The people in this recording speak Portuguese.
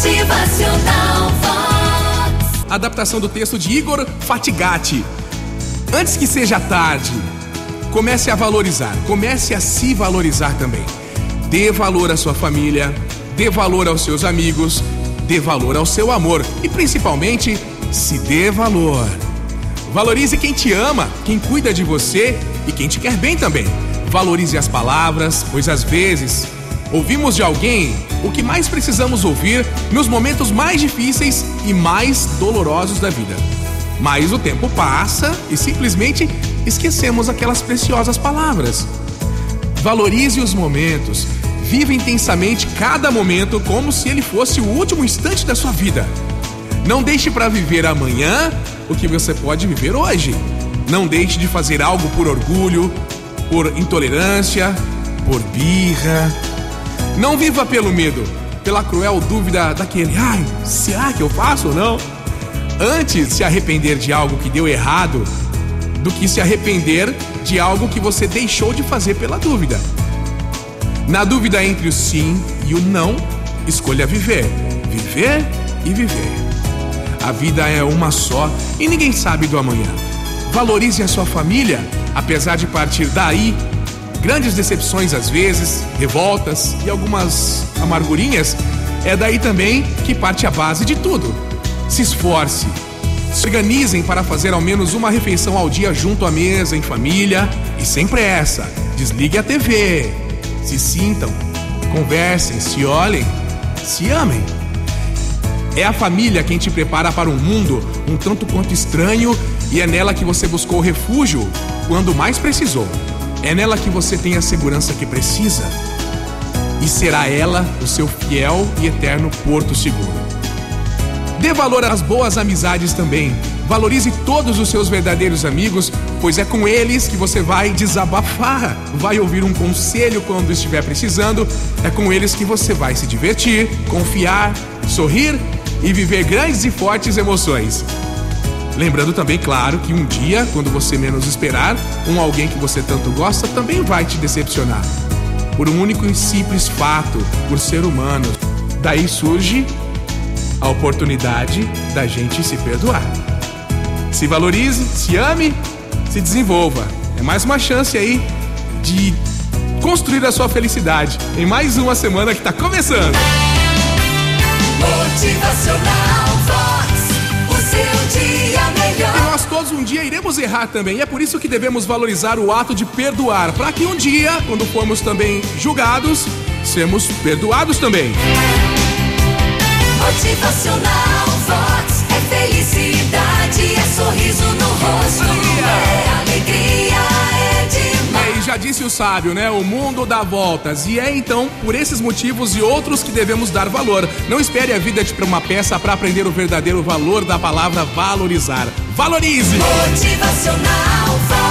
Motivacional Vox. Adaptação do texto de Igor Fatigati. Antes que seja tarde, comece a valorizar, comece a se valorizar também. Dê valor à sua família, dê valor aos seus amigos, dê valor ao seu amor e principalmente se dê valor. Valorize quem te ama, quem cuida de você e quem te quer bem também. Valorize as palavras, pois às vezes ouvimos de alguém o que mais precisamos ouvir nos momentos mais difíceis e mais dolorosos da vida. Mas o tempo passa e simplesmente esquecemos aquelas preciosas palavras. Valorize os momentos, viva intensamente cada momento como se ele fosse o último instante da sua vida. Não deixe para viver amanhã o que você pode viver hoje. Não deixe de fazer algo por orgulho, por intolerância, por birra. Não viva pelo medo, pela cruel dúvida daquele, ai, será que eu faço ou não? Antes se arrepender de algo que deu errado do que se arrepender de algo que você deixou de fazer pela dúvida. Na dúvida entre o sim e o não, escolha viver. Viver e viver. A vida é uma só e ninguém sabe do amanhã. Valorize a sua família, apesar de partir daí grandes decepções às vezes, revoltas e algumas amargurinhas, é daí também que parte a base de tudo. Se esforce, se organizem para fazer ao menos uma refeição ao dia junto à mesa, em família e sem pressa. Desligue a TV. Se sintam, conversem, se olhem, se amem. É a família quem te prepara para um mundo um tanto quanto estranho e é nela que você buscou refúgio quando mais precisou. É nela que você tem a segurança que precisa. E será ela o seu fiel e eterno porto seguro. Dê valor às boas amizades também. Valorize todos os seus verdadeiros amigos, pois é com eles que você vai desabafar, vai ouvir um conselho quando estiver precisando, é com eles que você vai se divertir, confiar, sorrir e viver grandes e fortes emoções. Lembrando também, claro, que um dia, quando você menos esperar, um alguém que você tanto gosta também vai te decepcionar. Por um único e simples fato, por ser humano. Daí surge a oportunidade da gente se perdoar. Se valorize, se ame, se desenvolva. É mais uma chance aí de construir a sua felicidade em mais uma semana que está começando. Dia iremos errar também. E é por isso que devemos valorizar o ato de perdoar, para que um dia, quando formos também julgados, sermos perdoados também. Motivacional Vox. É felicidade, disse o sábio, né? O mundo dá voltas. E é então por esses motivos e outros que devemos dar valor. Não espere a vida para uma peça para aprender o verdadeiro valor da palavra valorizar. Valorize! Motivacional.